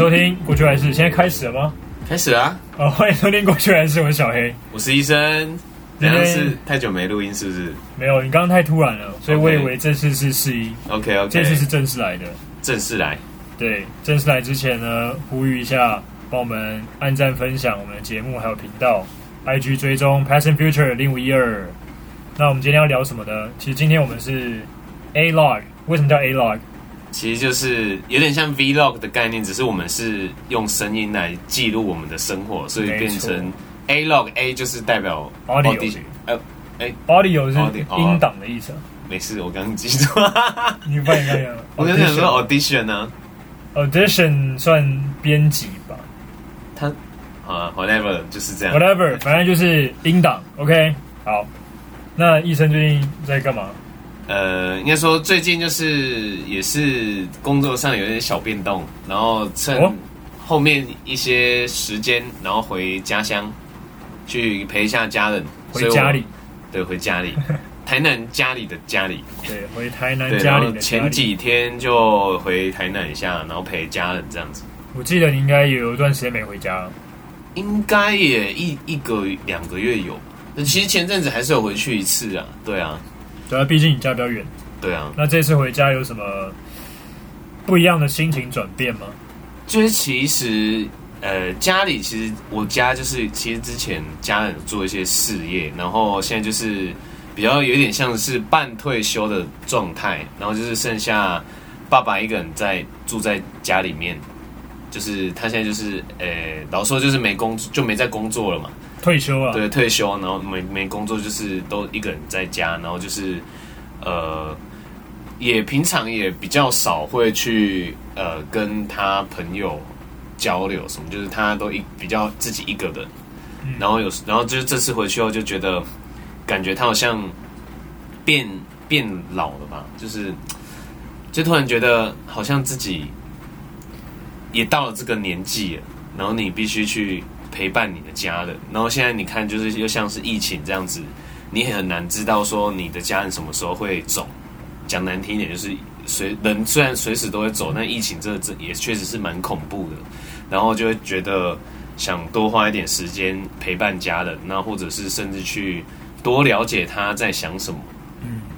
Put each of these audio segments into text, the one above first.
收听《过去还是》，现在开始了吗？开始啊！哦，欢迎收听《过去还是》，我是小黑。我是医生。今天是太久没录音，是不是没有，你刚刚太突然了，所以我以为这次是试音，？OK OK，这次是正式来的。正式来。对，正式来之前呢，呼吁一下，帮我们按赞、分享我们的节目还有频道，IG 追踪 Passion Future 零五一二。那我们今天要聊什么呢？其实今天我们是 A log，为什么叫 A log？其实就是有点像 Vlog 的概念，只是我们是用声音来记录我们的生活，所以变成 A log。A 就是代表 Audio audi- 呃，Audio 是 Audio，哦音档的意思啊。没事，我刚刚记错。你发现看一下我刚想说 audition 呢，audition 算编辑吧他啊 whatever 就是这样。，whatever，反正就是音档。OK，好。那医生最近在干嘛？呃，应该说最近就是也是工作上有一点小变动，然后趁哦。后面一些时间，然后回家乡去陪一下家人，回家里，对，回家里，台南家里的家里，对，回台南，家里的家里。前几天就回台南一下，然后陪家人这样子，我记得你应该有一段时间没回家了。应该也一一个两个月有，其实前阵子还是有回去一次啊，对啊，对啊，毕竟你家比较远。对啊，那这次回家有什么不一样的心情转变吗？就是其实呃，家里其实我家就是其实之前家人做一些事业，然后现在就是比较有点像是半退休的状态，然后就是剩下爸爸一个人在住在家里面，就是他现在就是呃，老说就是没工就没在工作了嘛，退休了，对，退休，然后没没工作，就是都一个人在家，然后就是呃，也平常也比较少会去呃跟他朋友交流什么，就是他都一比较自己一个人，嗯。然后有然后就是这次回去后就觉得，感觉他好像变变老了吧，就是就突然觉得好像自己也到了这个年纪了，然后你必须去陪伴你的家人，然后现在你看，就是又像是疫情这样子，你很难知道说你的家人什么时候会走。讲难听一点，就是随人虽然随时都会走，但疫情这这也确实是蛮恐怖的。然后就会觉得想多花一点时间陪伴家人，那或者是甚至去多了解他在想什么。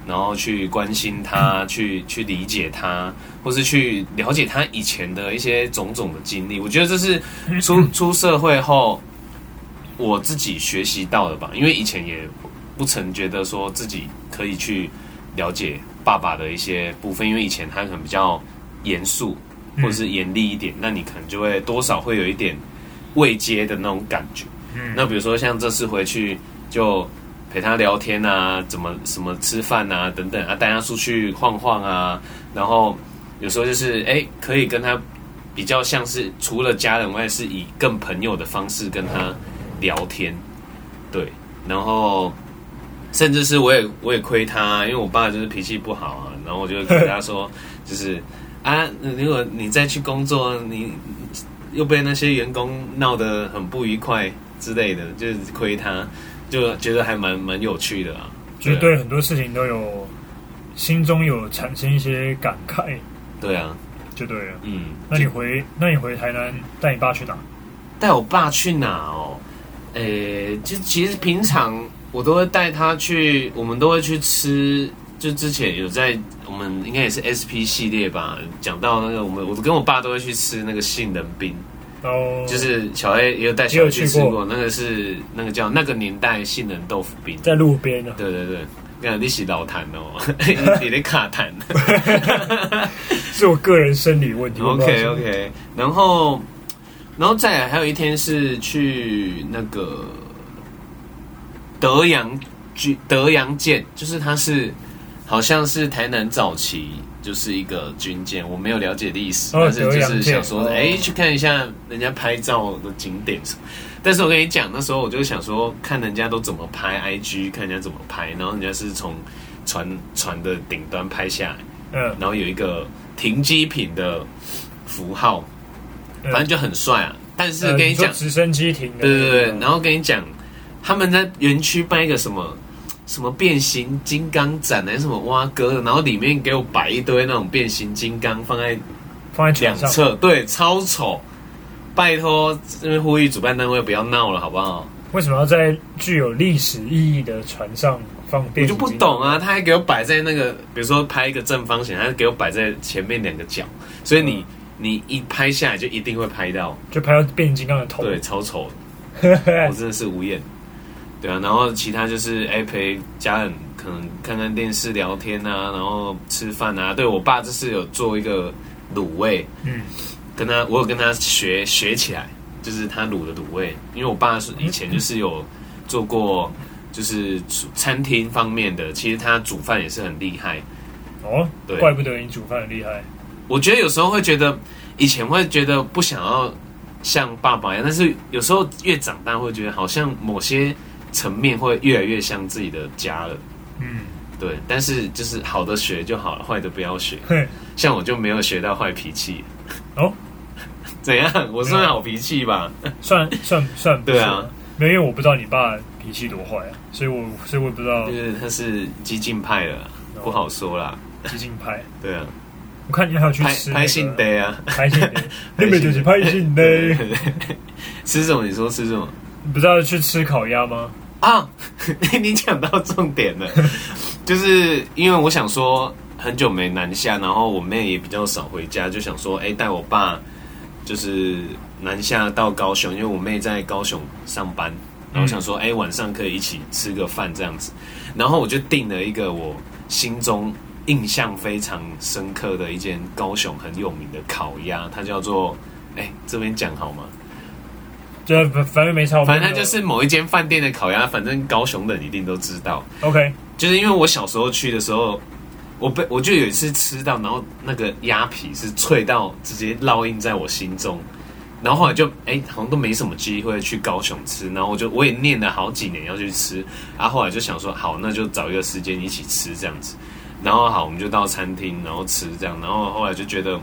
嗯，然后去关心他，去去理解他，或是去了解他以前的一些种种的经历。我觉得这是出出社会后我自己学习到的吧，因为以前也不曾觉得说自己可以去了解爸爸的一些部分，因为以前他可能比较严肃或者是严厉一点，那你可能就会多少会有一点未接的那种感觉。嗯那比如说像这次回去就陪他聊天啊，怎么什么吃饭啊等等啊，带他出去晃晃啊，然后有时候就是哎，可以跟他比较像是除了家人外，是以更朋友的方式跟他聊天，对，然后甚至是我也我也亏他，因为我爸就是脾气不好啊，然后我就跟他说，就是啊，如果你再去工作，你又被那些员工闹得很不愉快之类的，就是亏他，就觉得还蛮蛮有趣的啊。就对很多事情都有心中有产生一些感慨，对啊，就对了。嗯，那你回，那你回台南带你爸去哪？带我爸去哪哦？诶、就其实平常我都会带他去，我们都会去吃。就之前有在我们应该也是 SP 系列吧，讲到那个我们我跟我爸都会去吃那个杏仁冰，然后就是小 A 也有带小 A 去吃过，那个是那个叫那个年代杏仁豆腐冰。在路边呢。对对对，那你是老痰哦，你的卡痰。是我个人生理问题。OK 是 OK，然后，然后再来还有一天是去那个德阳军德阳舰，就是它是好像是台南早期就是一个军舰，我没有了解历史，哦但是就是想说，哦哎、去看一下人家拍照的景点什么。但是我跟你讲，那时候我就想说，看人家都怎么拍 IG，看人家怎么拍，然后人家是从船船的顶端拍下来。嗯，然后有一个停机坪的符号，嗯反正就很帅啊。但是呃跟你讲，说直升机停，对对对，然后跟你讲，他们在园区办一个什么什么变形金刚展还是什么蛙哥的，然后里面给我摆一堆那种变形金刚放在放在两侧，对，超丑。拜托这边呼吁主办单位不要闹了，好不好？为什么要在具有历史意义的船上放我变形金刚？就不懂啊，他还给我摆在那个，比如说拍一个正方形，他给我摆在前面两个角，所以你你一拍下来就一定会拍到，就拍到变形金刚的头。对，超丑，我真的是无言。对啊，然后其他就是哎陪家人可能看看电视、聊天啊，然后吃饭啊。对我爸这次有做一个卤味，嗯，跟他我有跟他学学起来，就是他卤的卤味，因为我爸是以前就是有做过就是餐厅方面的，其实他煮饭也是很厉害。哦，对怪不得你煮饭很厉害。我觉得有时候会觉得，以前会觉得不想要像爸爸一样，但是有时候越长大会觉得，好像某些层面会越来越像自己的家了。嗯，对，但是就是好的学就好了，坏的不要学。嘿，像我就没有学到坏脾气。哦，怎样？我算好脾气吧？算算算对啊，没有，因为我不知道你爸脾气多坏啊，所以我所以我不知道就是他是激进派的，不好说啦。激进派。对啊，我看你还有去吃、那个、拍性得啊，拍性的，那边就是拍性的。吃什么？你说吃什么？你不知道去吃烤鸭吗？啊，你讲到重点了，就是因为我想说很久没南下，然后我妹也比较少回家，就想说，哎、带我爸就是南下到高雄，因为我妹在高雄上班，然后想说，哎、晚上可以一起吃个饭这样子，然后我就订了一个我心中印象非常深刻的一间高雄很有名的烤鸭，它叫做，哎、这边讲好吗？就反反正没差，反正它就是某一间饭店的烤鸭，反正高雄人一定都知道。OK。就是因为我小时候去的时候，我被我就有一次吃到，然后那个鸭皮是脆到直接烙印在我心中，然后后来就哎、好像都没什么机会去高雄吃，然后我就我也念了好几年要去吃，然后后来就想说好，那就找一个时间一起吃这样子，然后好我们就到餐厅然后吃这样，然后后来就觉得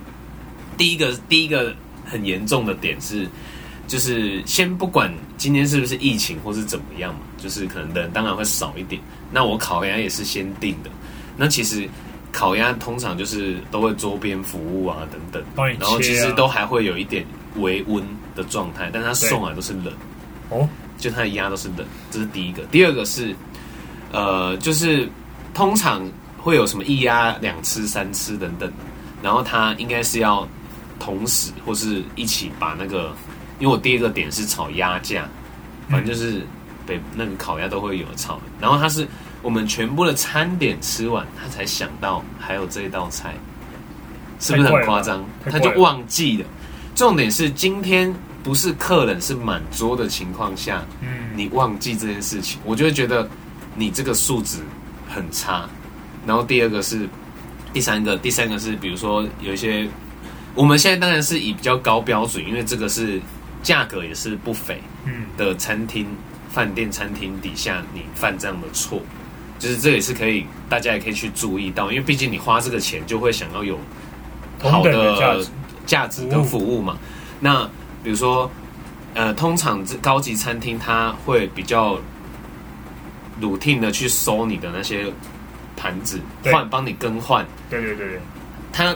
第一个第一个很严重的点是。就是先不管今天是不是疫情或是怎么样嘛，就是可能人当然会少一点。那我烤鸭也是先定的。那其实烤鸭通常就是都会周边服务啊等等，然后其实都还会有一点微温的状态，但它送来都是冷，哦，就它的鸭都是冷，这是第一个。第二个是呃，就是通常会有什么一鸭两吃三吃等等，然后它应该是要同时或是一起把那个，因为我第一个点是炒鸭架，反正就是北那个烤鸭都会有炒，然后他是我们全部的餐点吃完，他才想到还有这一道菜，是不是很夸张？他就忘记了。重点是今天不是客人是满桌的情况下，嗯，你忘记这件事情，我就会觉得你这个素质很差。然后第二个是，第三个，第三个是，比如说有一些，我们现在当然是以比较高标准，因为这个是价格也是不菲嗯，的餐厅、饭店、餐厅底下，你犯这样的错，就是这也是可以，大家也可以去注意到，因为毕竟你花这个钱，就会想要有好的价值，跟服务。嘛。那比如说，呃，通常这高级餐厅它会比较 routine 的去收你的那些盘子，换帮你更换，对对对对，它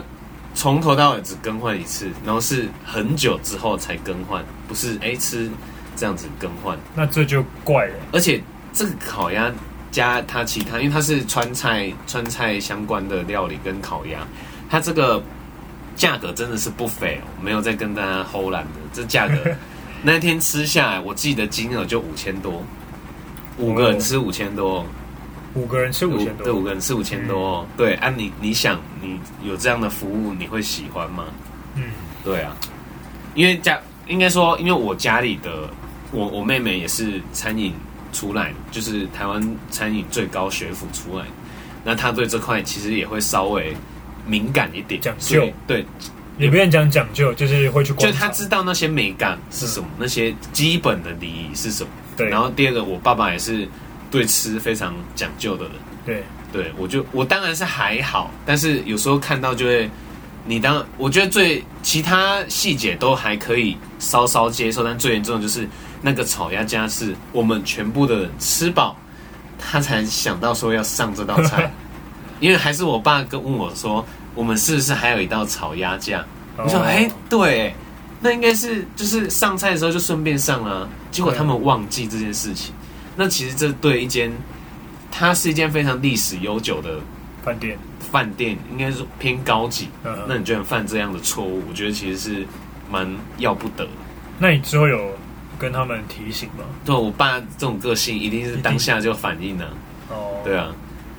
从头到尾只更换一次，然后是很久之后才更换，不是哎吃这样子更换。那这就怪了。而且这个烤鸭加它其他，因为它是川菜川菜相关的料理跟烤鸭，它这个价格真的是不菲哦，没有在跟大家偷懒的，这价格 那天吃下来，我记得金额就五千多，五个人吃五千多哦，五个人吃五千多。对，五，个人吃五千多。哦，对，按、你你想你有这样的服务，你会喜欢吗？嗯，对啊，因为家应该说，因为我家里的我我妹妹也是餐饮出来，就是台湾餐饮最高学府出来，那她对这块其实也会稍微敏感一点，讲究。对，也不愿讲讲究，就是会去就。她知道那些美感是什么，那些基本的礼仪是什么。对，然后第二个，我爸爸也是对吃非常讲究的人。对，对我就我当然是还好，但是有时候看到就会，你当我觉得最其他细节都还可以稍稍接受，但最严重的就是那个炒鸭架是我们全部的人吃饱，他才想到说要上这道菜，因为还是我爸跟问我说，我们是不是还有一道炒鸭架？我说哦哎、对，那应该是就是上菜的时候就顺便上了，结果他们忘记这件事情。那其实这对一间，它是一间非常历史悠久的饭店，饭店，应该是偏高级。嗯，那你居然犯这样的错误，我觉得其实是蛮要不得。那你之后有跟他们提醒吗？对我爸这种个性，一定是当下就反应了。哦，对啊，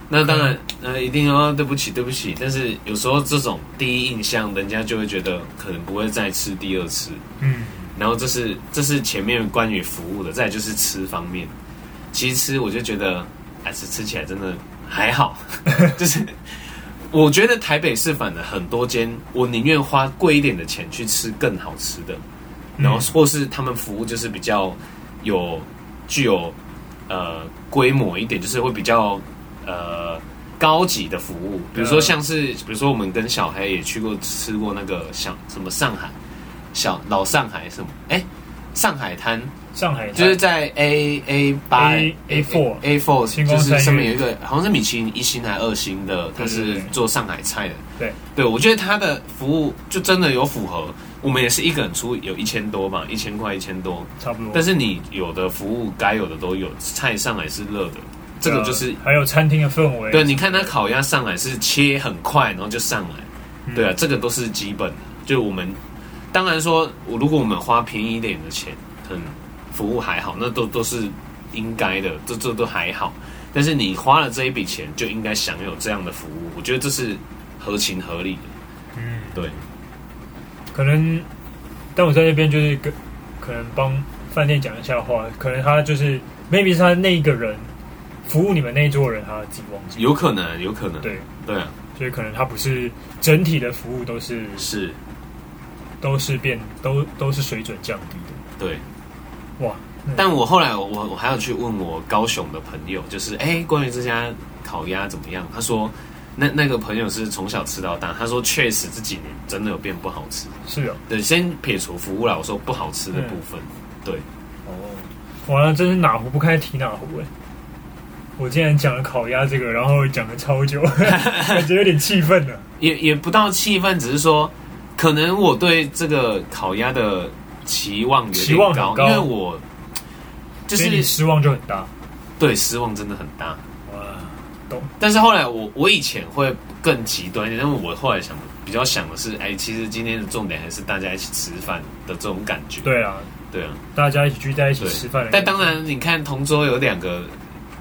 那当然，呃，一定要对不起，对不起。但是有时候这种第一印象，人家就会觉得可能不会再吃第二次。嗯，然后这是这是前面关于服务的，再就是吃方面。其实吃我就觉得，还是吃起来真的还好。就是我觉得台北市反的很多间，我宁愿花贵一点的钱去吃更好吃的，然后或是他们服务就是比较有具有呃规模一点，就是会比较呃高级的服务。比如说像是，比如说我们跟小黑也去过吃过那个像什么上海小老上海什么哎上海滩。上海就是在 A A 八 A A four A four，就是上面有一个好像是米其林一星还二星的，它对对是做上海菜的。对对，我觉得它的服务就真的有符合。我们也是一个人出有一千多吧，一千块一千多。差不多，但是你有的服务该有的都有，菜上来是热的，这个就是呃还有餐厅的氛围。对。你看它烤鸭上来是切很快，然后就上来。嗯对啊，这个都是基本的。就我们当然说，我如果我们花便宜一点的钱，很服务还好，那都都是应该的，这这都还好。但是你花了这一笔钱，就应该享有这样的服务，我觉得这是合情合理的。嗯，对，可能，但我在那边就是跟可能帮饭店讲一下话，可能他就是 maybe 是他那一个人服务你们那一桌人，他自己忘记。有可能，有可能。对，对啊，所以可能他不是整体的服务都是是，都是变都都是水准降低的。对。哇，但我后来我我还要去问我高雄的朋友，就是哎，关于这家烤鸭怎么样？他说那那个朋友是从小吃到大，他说确实这几年真的有变不好吃。是哦，对，先撇除服务啦，我说不好吃的部分，对，哦，完了，真是哪壶不开提哪壶哎！我竟然讲了烤鸭这个，然后讲了超久，感觉有点气愤了。也也不到气愤，只是说可能我对这个烤鸭的期望有期望点很高因为我就所以你是失望就很大。对失望真的很大。哇，懂。但是后来我我以前会更极端一点，但是我后来想比较想的是，哎，其实今天的重点还是大家一起吃饭的这种感觉。对啊，对啊，大家一起聚在一起对吃饭的感觉。但当然，你看同桌有两个，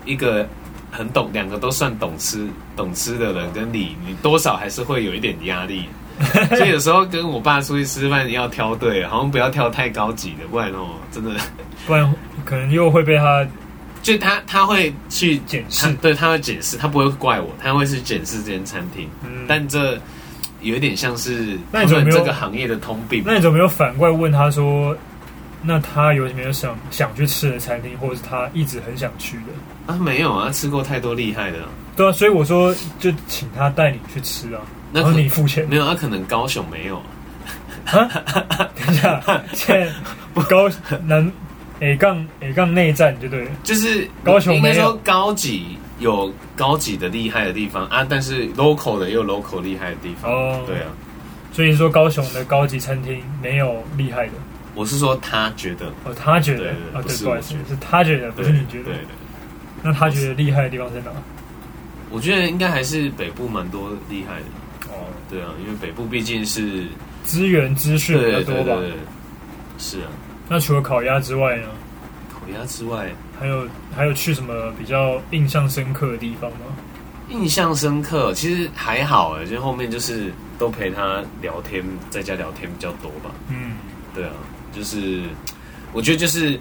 一个很懂，两个都算懂吃懂吃的人，跟你，你多少还是会有一点压力。所以有时候跟我爸出去吃饭，你要挑对，好像不要挑太高级的，不然哦，真的，不然可能又会被他 就他他会去检视。对他会检视，他不会怪我，他会去检视这间餐厅。嗯，但这有一点像是那你怎么没有这个行业的通病。那你怎么没有反过来问他说，那他有没有想想去吃的餐厅，或者是他一直很想去的？啊，没有啊，吃过太多厉害的了。对啊，所以我说就请他带你去吃啊，然后那可你付钱。没有，那可能高雄没有。啊，等一下，现在高南 A 杠 A 杠内战就对了。就是高雄没有应该说高级有高级的厉害的地方啊，但是 local 的也有 local 厉害的地方。哦对啊，所以说高雄的高级餐厅没有厉害的我是说他觉得，哦，他觉得啊，对，不好意思是他觉得，不是你觉得对。对，那他觉得厉害的地方在哪？我觉得应该还是北部蛮多厉害的。哦，对啊，因为北部毕竟是资源资讯比较对多吧。对对对，是啊。那除了烤鸭之外呢，烤鸭之外，还有还有去什么比较印象深刻的地方吗？印象深刻，其实还好哎，就后面就是都陪他聊天，在家聊天比较多吧。嗯，对啊，就是我觉得就是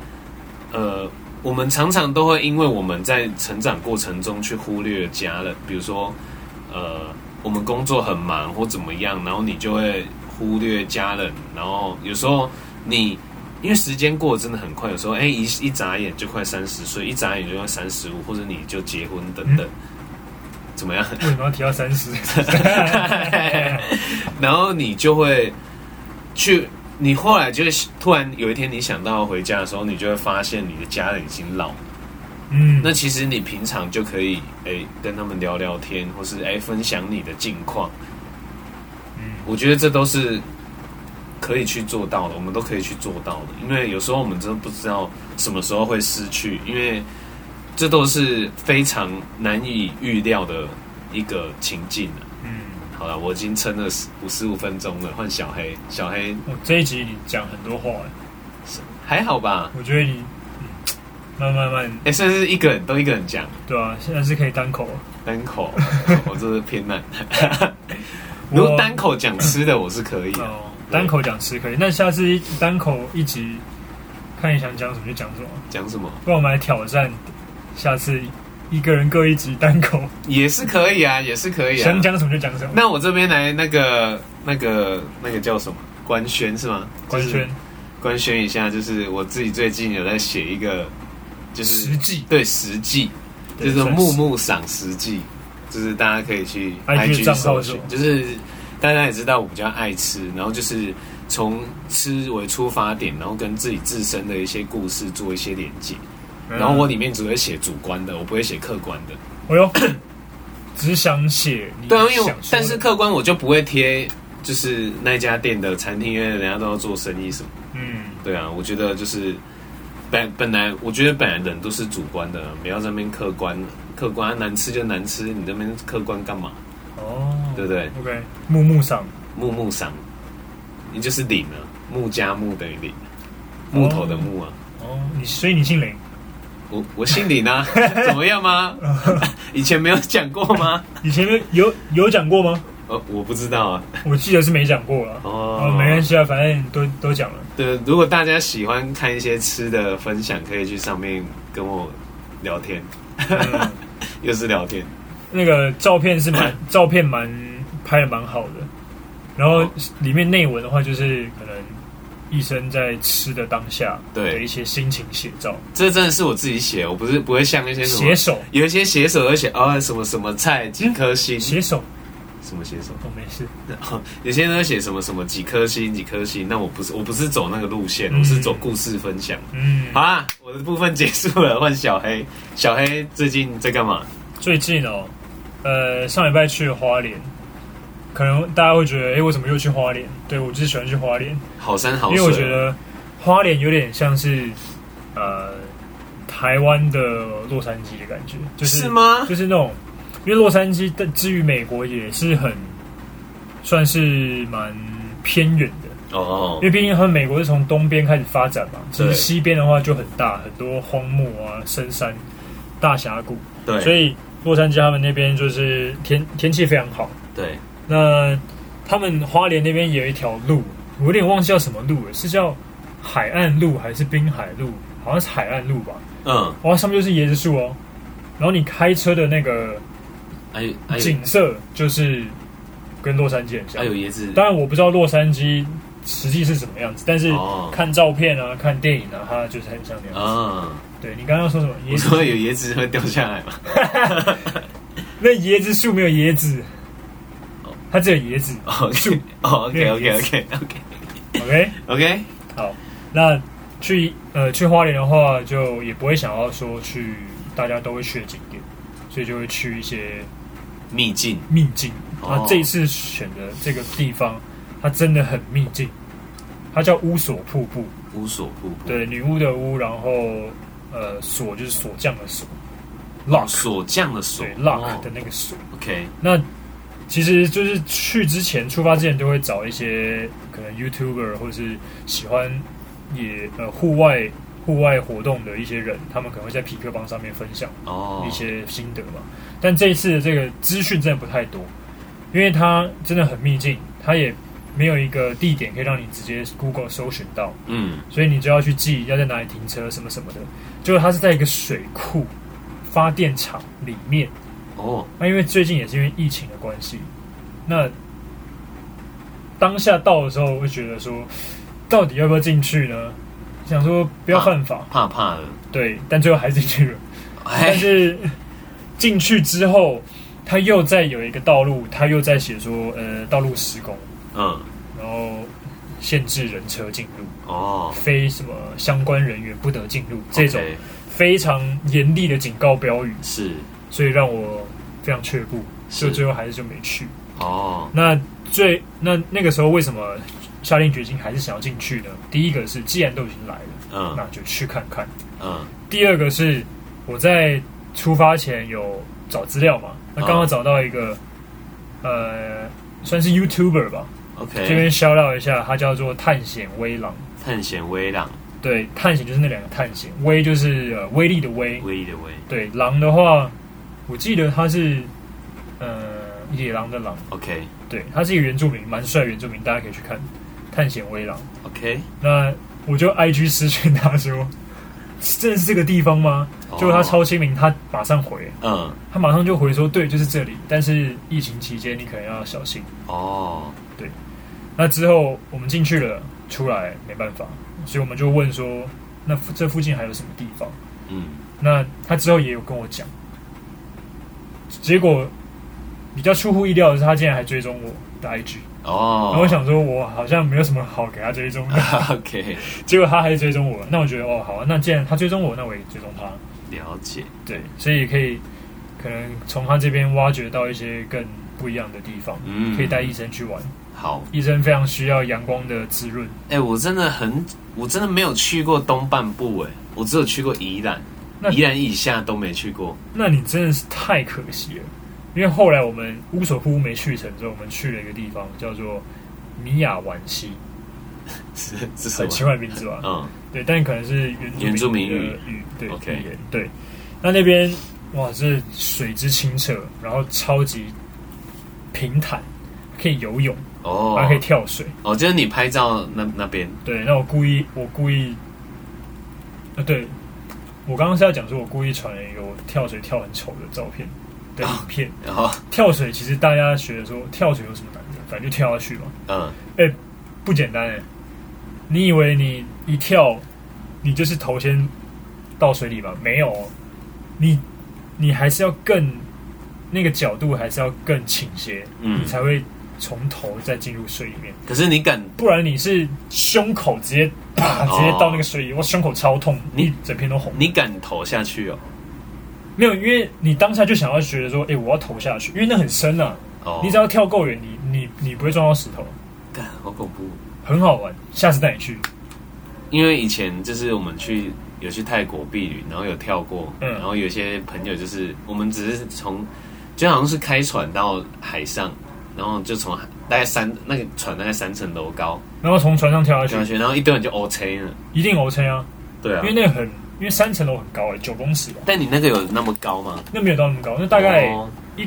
呃，我们常常都会因为我们在成长过程中去忽略家人，比如说呃，我们工作很忙或怎么样，然后你就会忽略家人，然后有时候你。因为时间过得真的很快，有时候哎一一眨眼就快三十岁，一眨眼就要三十五，或者你就结婚等等，怎么样？为什么要提到三十？然后你就会去，你后来就会突然有一天你想到回家的时候，你就会发现你的家人已经老了。嗯，那其实你平常就可以哎跟他们聊聊天，或是哎分享你的近况。嗯我觉得这都是可以去做到的，我们都可以去做到的。因为有时候我们真的不知道什么时候会失去，因为这都是非常难以预料的一个情境啊。嗯，好了，我已经撑了五十五分钟了，换小黑，小黑我这一集你讲很多话，还好吧？我觉得你、嗯、慢慢慢，哎、甚至一个人都一个人讲对啊，现在是可以单口了。单口，我这是偏难。如果单口讲吃的，我是可以的。哦，单口讲吃可以，那下次一单口一集，看你想讲什么就讲什么，讲什么不然我们来挑战，下次一个人各一集单口，也是可以啊，也是可以啊。想讲什么就讲什么。那我这边来那个那个那个叫什么官宣是吗？官宣官宣一下，就是我自己最近有在写一个，就是实际。对实际，就是木木赏实际，就是大家可以去 IG 搜是什么，寻就是大家也知道我比较爱吃，然后就是从吃为出发点，然后跟自己自身的一些故事做一些连接，嗯。然后我里面只会写主观的，我不会写客观的。我哟，只想写对啊，因为但是客观我就不会贴，就是那家店的餐厅，因为人家都要做生意什么。嗯，对啊，我觉得就是本本来我觉得本来人都是主观的，不要在那边客观，客观难吃就难吃，你这边客观干嘛？哦，对不对？？OK，木木上木木赏，你就是林啊，木加木等于林，木头的木啊。哦，你所以你姓林，我我姓李呢，怎么样吗？以前没有讲过吗？以前有有讲过吗？呃，我不知道啊。我记得是没讲过了。哦。哦，没关系啊，反正都都讲了。对，如果大家喜欢看一些吃的分享，可以去上面跟我聊天，嗯。又是聊天。那个照片是蛮 照片蛮拍的蛮好的，然后里面内文的话就是可能医生在吃的当下对。的一些心情写照，这真的是我自己写，我不是不会像那些什么写手。有一些写手会写哦什么什么菜几颗星，写手什么写什么，我没事，有些人会写什么什么几颗星几颗星，那我不是我不是走那个路线，嗯我是走故事分享。嗯，好啊，我的部分结束了，换小黑。小黑最近在干嘛？最近哦，呃上礼拜去了花莲，可能大家会觉得，哎，为什么又去花莲？对我就是喜欢去花莲，好山好水，因为我觉得花莲有点像是呃台湾的洛杉矶的感觉，就是是吗？就是那种，因为洛杉矶的至于美国也是很算是蛮偏远的，哦因为毕竟他们美国是从东边开始发展嘛，其实西边的话就很大，很多荒漠啊、深山、大峡谷，对，所以洛杉矶他们那边就是天天气非常好。对那他们花莲那边有一条路，我有点忘记叫什么路了，是叫海岸路还是滨海路？好像是海岸路吧。嗯，哇，上面就是椰子树哦。然后你开车的那个还有还有景色就是跟洛杉矶很像还。有椰子，当然我不知道洛杉矶实际是什么样子，但是哦看照片啊、看电影啊，它就是很像那样子。啊，对你刚刚说什么？椰子我说有椰子会掉下来嘛？那椰子树没有椰子哦，它只有椰子。树哦，OK 没有 OK 椰 OK OK OK，OK，好，那去呃去花莲的话，就也不会想要说去大家都会去的景点，所以就会去一些秘境。秘境。哦。那这一次选的这个地方，它真的很秘境，它叫乌索瀑布。乌索瀑布，对，女巫的巫，然后呃锁就是锁匠的锁，lock。锁匠的锁。对 lock 哦。的那个锁。OK，那其实就是去之前出发之前就会找一些可能 YouTuber 或者是喜欢也呃户外户外活动的一些人，他们可能会在匹克邦上面分享哦一，些心得嘛。但这一次的这个资讯真的不太多，因为它真的很秘境，它也没有一个地点可以让你直接 Google 搜寻到，嗯，所以你就要去记要在哪里停车什么什么的。就是它是在一个水库发电厂里面。哦，那因为最近也是因为疫情的关系，那当下到的时候，会觉得说，到底要不要进去呢？想说不要犯法，怕怕的，对，但最后还是进去了。但哎，是进去之后，他又在有一个道路，他又在写说，呃，道路施工，嗯，然后限制人车进入，哦，非什么相关人员不得进入。这种非常严厉的警告标语，是。所以让我非常却步，所以最后还是就没去。哦，那最那那个时候为什么下定决心还是想要进去呢？第一个是既然都已经来了，嗯。那就去看看。嗯。第二个是我在出发前有找资料嘛，那刚好找到一个、呃，算是 YouTuber 吧，，OK，这边 shout out 一下，他叫做探险威狼。探险微浪，对，探险就是那两个探险，威就是呃威力的威，威力的威，对，狼的话，我记得他是呃野狼的狼，，OK。对，他是一个原住民，蛮帅的原住民，大家可以去看探险威狼。OK，那我就 IG 私讯他说，真的是这个地方吗？结果他超亲民，他马上回，嗯。他马上就回说，对，就是这里，但是疫情期间你可能要小心。哦，对。那之后我们进去了，出来没办法，所以我们就问说，那这附近还有什么地方？嗯。那他之后也有跟我讲，结果比较出乎意料的是，他竟然还追踪我的 IG，哦，然后我想说，我好像没有什么好给他追踪的，OK，结果他还是追踪我，那我觉得哦，好啊，那既然他追踪我，那我也追踪他，了解，对，所以可以可能从他这边挖掘到一些更不一样的地方，嗯，可以带医生去玩，好，医生非常需要阳光的滋润，哎、我真的很，我真的没有去过东半部，哎，我只有去过宜兰，那宜兰以下都没去过，那你真的是太可惜了，因为后来我们乌索库没去成之后，我们去了一个地方叫做米亚湾西，是是什很奇？怪的名字吧？嗯，对，但可能是原原住民的语语，对 OK 对。那那边哇，是水之清澈，然后超级平坦，可以游泳，哦还可以跳水。哦，就是你拍照那那边，对，那我故意，我故意，呃，对我刚刚是要讲说，我故意传了一个我跳水跳很丑的照片的影片。然后跳水其实大家学的时候跳水有什么难的，反正就跳下去嘛，嗯，哎不简单哎。你以为你一跳，你就是头先到水里吧？没有哦，你你还是要更那个角度还是要更倾斜，嗯你才会从头再进入水里面。可是你敢，不然你是胸口直接啪直接到那个水里，我胸口超痛，你你整片都红。你敢投下去哦？没有，因为你当下就想要觉得说，哎、我要投下去，因为那很深啊。哦，你只要跳够远，你你你不会撞到石头，干，好恐怖。很好玩。下次带你去。因为以前就是我们去有去泰国避旅，然后有跳过，嗯然后有些朋友就是我们只是从就好像是开船到海上，然后就从海大概三那个船大概三层楼高然后从船上跳下去，跳下去，然后一堆人就 O K 了，一定 OK 啊，对啊因为，那个很，因为三层楼很高哎、九公尺吧，但你那个有那么高吗？那没有到那么高，那大概哦，一、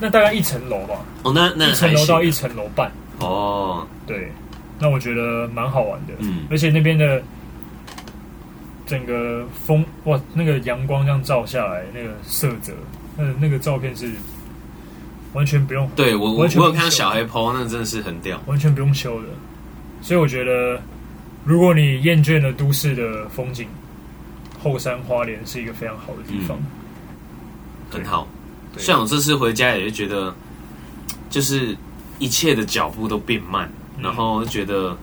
那大概一层楼吧，哦那那一层楼到一层楼半，哦，对，那我觉得蛮好玩的，嗯。而且那边的整个风哇，那个阳光这样照下来，那个色泽，那那个照片是完全不用对我我有看到小黑 PO，那真的是很屌，完全不用修的，所以我觉得，如果你厌倦了都市的风景，后山花莲是一个非常好的地方。很好。对像我这次回家也是觉得，就是一切的脚步都变慢，嗯然后就觉得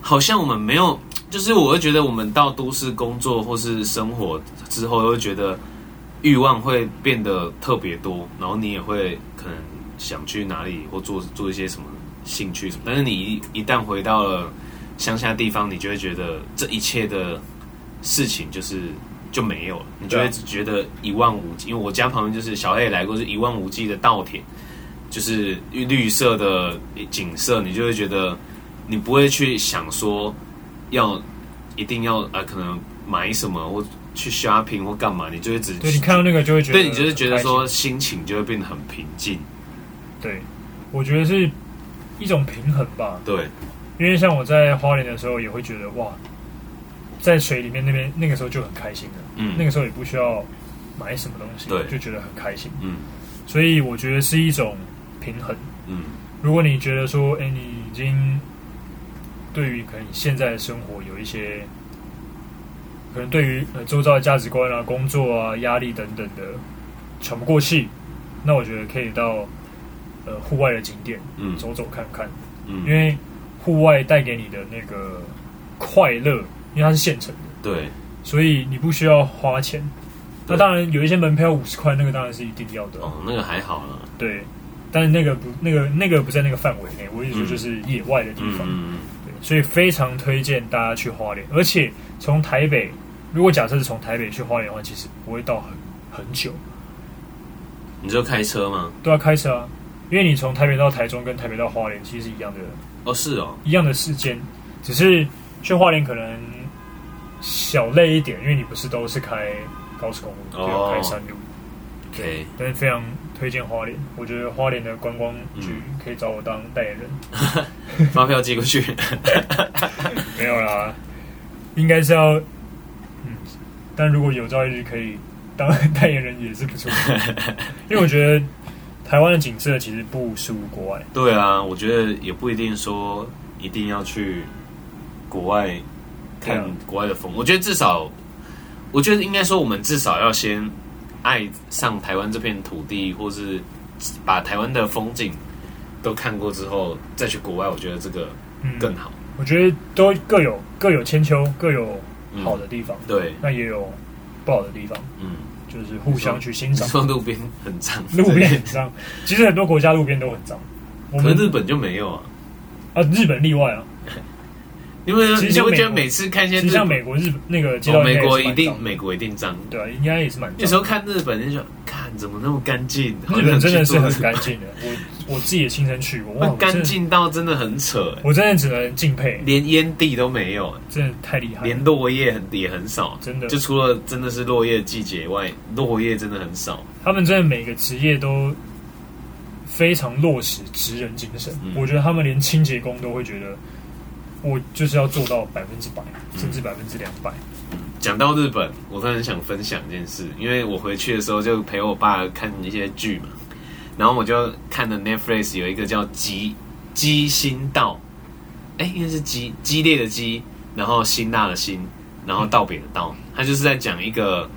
好像我们没有，就是我会觉得我们到都市工作或是生活之后，会觉得欲望会变得特别多，然后你也会可能想去哪里或做做一些什么兴趣什么，但是你一一旦回到了乡下地方，你就会觉得这一切的事情就是就没有了，你就会觉得一望无际。因为我家旁边就是小黑也来过，是一望无际的稻田，就是绿色的景色，你就会觉得你不会去想说要一定要呃可能买什么或去 shopping 或干嘛，你就会只对你看到那个就会觉得，对你就是觉得说，心情就会变得很平静。对，我觉得是一种平衡吧。对，因为像我在花莲的时候，也会觉得哇，在水里面那边那个时候就很开心了，嗯，那个时候也不需要买什么东西，对。就觉得很开心。嗯。所以我觉得是一种平衡。嗯。如果你觉得说，哎，你已经对于可能你现在的生活有一些，可能对于呃周遭的价值观啊、工作啊、压力等等的喘不过气，那我觉得可以到呃户外的景点嗯。走走看看，嗯。因嗯，为户外带给你的那个快乐，因为它是现成的，对，所以你不需要花钱。那对。当然有一些门票五十块，那个当然是一定要的，哦，那个还好啦。对。但是那个不那个那个不在那个范围内，我意思说嗯。就是野外的地方。嗯对，所以非常推荐大家去花莲，而且从台北，如果假设是从台北去花莲的话，其实不会到很很久，你就开车吗？都要开车啊，因为你从台北到台中跟台北到花莲其实是一样的哦，是哦，一样的时间，只是去花莲可能小累一点，因为你不是都是开高速公路，哦只有开山路。OK 但是非常推荐花莲，我觉得花莲的观光局嗯可以找我当代言人。发票寄过去。没有啦，应该是要，嗯，但如果有朝一日可以当 代言人也是不错，因为我觉得台湾的景色其实不输国外。对啊，我觉得也不一定说一定要去国外看国外的风。我觉得至少，我觉得应该说，我们至少要先爱上台湾这片土地，或是把台湾的风景都看过之后，再去国外。我觉得这个嗯，更好。我觉得都各有各有千秋，各有好的地方，对，那也有不好的地方，嗯，就是互相去欣赏。说路边很脏，路边很脏，其实很多国家路边都很脏。我们可是日本就没有啊。啊，日本例外啊。因为其实你会觉得每次看一些其实像美国日本那个街道哦，美国一定美国一定脏。对啊，应该也是蛮。有时候看日本，就看怎么那么干净，日本真的是很干净的，我我自己也亲身去过，哇，那我真的，干净到真的很扯，我真的只能敬佩，连烟蒂都没有，真的太厉害了，连落叶很也很少，真的。就除了真的是落叶季节外，落叶真的很少。他们真的每个职业都非常落实职人精神。嗯。我觉得他们连清洁工都会觉得，我就是要做到百分之百，嗯。甚至百分之两百。讲到日本，我突然想分享一件事，因为我回去的时候就陪我爸看一些剧嘛，然后我就看了 Netflix 有一个叫《鸡鸡心道》，哎，应该是激激烈的激，然后辛辣的辛，然后道别的道，他就是在讲一个，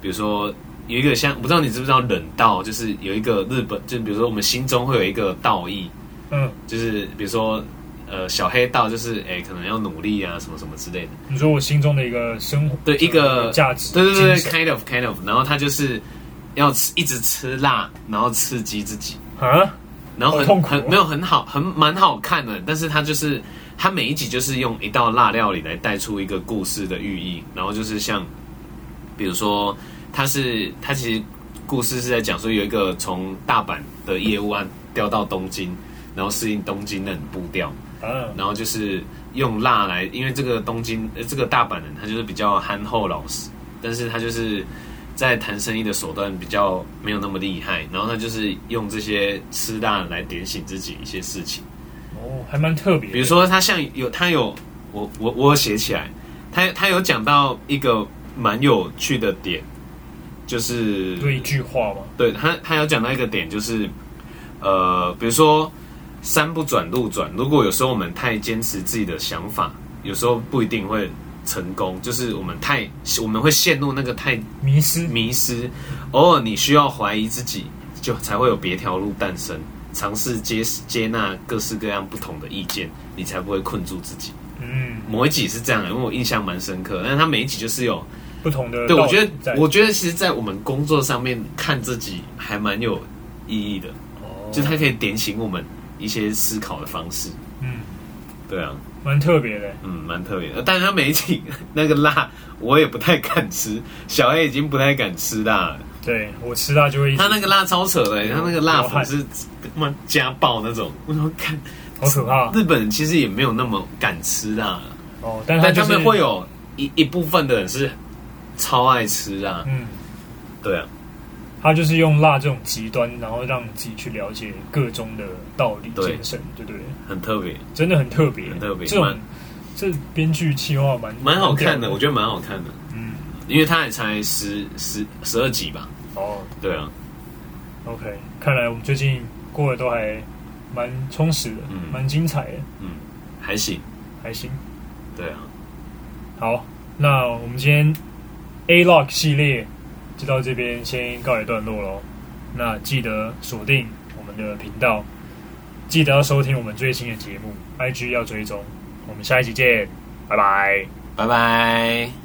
比如说有一个像，我不知道你知不知道冷道，就是有一个日本，就比如说我们心中会有一个道义，嗯，就是比如说呃小黑道，就是哎可能要努力啊什么什么之类的。你说我心中的一个生活，对一个价值，对对对，kind of kind of，然后他就是要吃一直吃辣，然后刺激自己，啊，然后很痛苦哦很没有很好，很蛮好看的，但是他就是他每一集就是用一道辣料理来带出一个故事的寓意，然后就是像比如说他是他其实故事是在讲说有一个从大阪的业务案调到东京，然后适应东京的步调，啊，然后就是用辣来，因为这个东京呃这个大阪人他就是比较憨厚老实，但是他就是在谈生意的手段比较没有那么厉害，然后他就是用这些吃辣来点醒自己一些事情，哦，还蛮特别。比如说他像有他有我我我写起来，他他有讲到一个蛮有趣的点，就是对一句话嘛，对他，他有讲到一个点，就是呃，比如说山不转路转，如果有时候我们太坚持自己的想法，有时候不一定会成功，就是我们太我们会陷入那个太迷失，迷失，偶尔你需要怀疑自己，就才会有别条路诞生。尝试接接纳各式各样不同的意见，你才不会困住自己。嗯，某一集是这样的，因为我印象蛮深刻，但是他每一集就是有不同的对，我觉得，我觉得其实，在我们工作上面看自己还蛮有意义的，哦。就它可以点醒我们一些思考的方式。嗯，对啊，蛮特别的。嗯，蛮特别的。但是它每一集那个辣，我也不太敢吃，小 A 已经不太敢吃辣了。对我吃辣就会他那个辣超扯的、他那个辣粉是他妈家暴那种。我么看，好可怕日本人其实也没有那么敢吃辣，哦，但他但他就是们会有一一部分的人是超爱吃辣。嗯，对啊，他就是用辣这种极端，然后让自己去了解各中的道理精神，对不对？很特别。真的很特别，很特别这种这编剧企划蛮蛮好看的，我觉得蛮好看的，嗯，因为它也才十十十二集吧。哦对啊，，OK，看来我们最近过得都还蛮充实的，嗯蛮精彩的，嗯，还行。还行。对啊，好，那我们今天 A Lock 系列就到这边先告一段落喽。那记得锁定我们的频道，记得要收听我们最新的节目，IG 要追踪。我们下一集见，拜拜。拜拜。